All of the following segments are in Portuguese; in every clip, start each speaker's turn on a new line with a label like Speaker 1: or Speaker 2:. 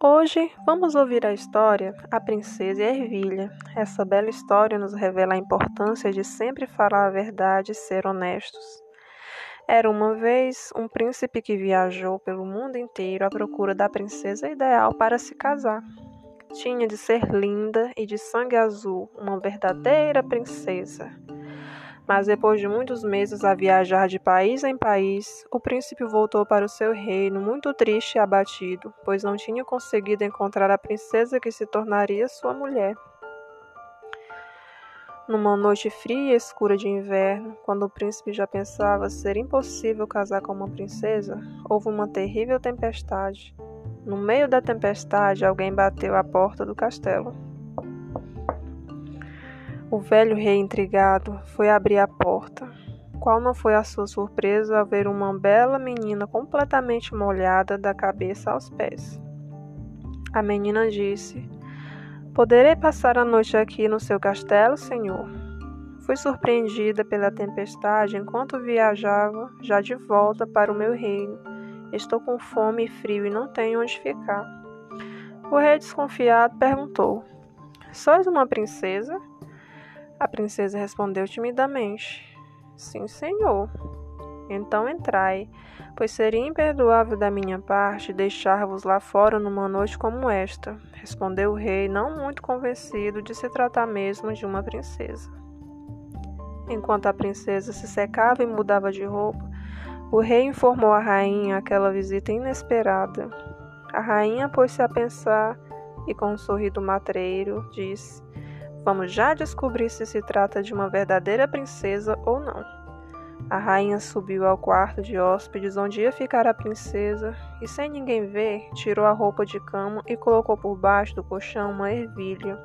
Speaker 1: Hoje vamos ouvir a história A Princesa e a Ervilha. Essa bela história nos revela a importância de sempre falar a verdade e ser honestos. Era uma vez um príncipe que viajou pelo mundo inteiro à procura da princesa ideal para se casar. Tinha de ser linda e de sangue azul, uma verdadeira princesa. Mas depois de muitos meses a viajar de país em país, o príncipe voltou para o seu reino muito triste e abatido, pois não tinha conseguido encontrar a princesa que se tornaria sua mulher. Numa noite fria e escura de inverno, quando o príncipe já pensava ser impossível casar com uma princesa, houve uma terrível tempestade. No meio da tempestade, alguém bateu à porta do castelo. O velho rei, intrigado, foi abrir a porta. Qual não foi a sua surpresa ao ver uma bela menina completamente molhada da cabeça aos pés? A menina disse: Poderei passar a noite aqui no seu castelo, senhor? Fui surpreendida pela tempestade enquanto viajava, já de volta para o meu reino. Estou com fome e frio e não tenho onde ficar. O rei, desconfiado, perguntou: Sois uma princesa? A princesa respondeu timidamente: Sim, senhor. Então entrai, pois seria imperdoável da minha parte deixar-vos lá fora numa noite como esta, respondeu o rei, não muito convencido de se tratar mesmo de uma princesa. Enquanto a princesa se secava e mudava de roupa, o rei informou a rainha aquela visita inesperada. A rainha pôs-se a pensar e, com um sorriso matreiro, disse: Vamos já descobrir se se trata de uma verdadeira princesa ou não. A rainha subiu ao quarto de hóspedes onde ia ficar a princesa e, sem ninguém ver, tirou a roupa de cama e colocou por baixo do colchão uma ervilha.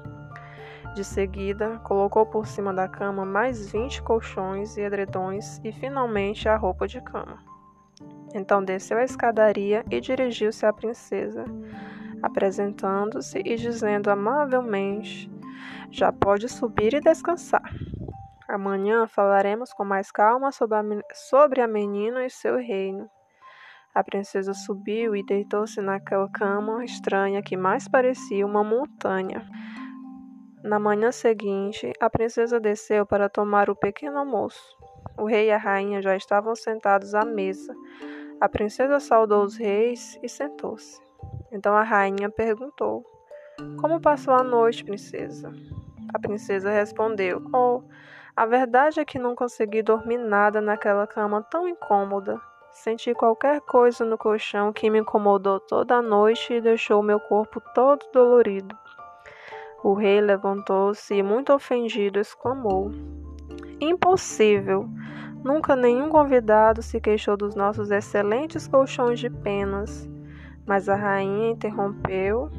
Speaker 1: De seguida, colocou por cima da cama mais vinte colchões e edredões e, finalmente, a roupa de cama. Então desceu a escadaria e dirigiu-se à princesa, apresentando-se e dizendo amavelmente já pode subir e descansar. Amanhã falaremos com mais calma sobre a, sobre a menina e seu reino. A princesa subiu e deitou-se naquela cama estranha que mais parecia uma montanha. Na manhã seguinte, a princesa desceu para tomar o pequeno almoço. O rei e a rainha já estavam sentados à mesa. A princesa saudou os reis e sentou-se. Então a rainha perguntou: Como passou a noite, princesa? A princesa respondeu: Oh, a verdade é que não consegui dormir nada naquela cama tão incômoda. Senti qualquer coisa no colchão que me incomodou toda a noite e deixou meu corpo todo dolorido. O rei levantou-se e, muito ofendido, exclamou: Impossível! Nunca nenhum convidado se queixou dos nossos excelentes colchões de penas. Mas a rainha interrompeu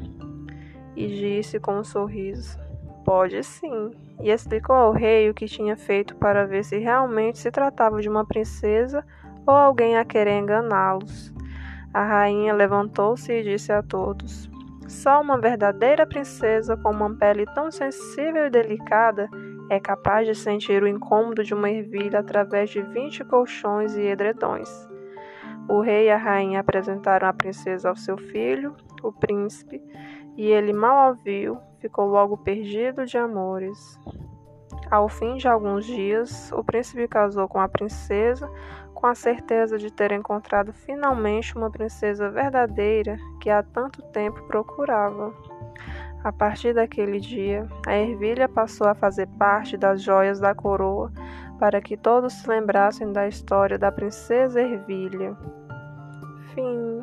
Speaker 1: e disse com um sorriso: Pode sim, e explicou ao rei o que tinha feito para ver se realmente se tratava de uma princesa ou alguém a querer enganá-los. A rainha levantou-se e disse a todos: Só uma verdadeira princesa com uma pele tão sensível e delicada é capaz de sentir o incômodo de uma ervilha através de vinte colchões e edredões. O rei e a rainha apresentaram a princesa ao seu filho, o príncipe, e ele mal a viu, ficou logo perdido de amores. Ao fim de alguns dias, o príncipe casou com a princesa, com a certeza de ter encontrado finalmente uma princesa verdadeira que há tanto tempo procurava. A partir daquele dia, a ervilha passou a fazer parte das joias da coroa, para que todos se lembrassem da história da princesa Ervilha. Fim.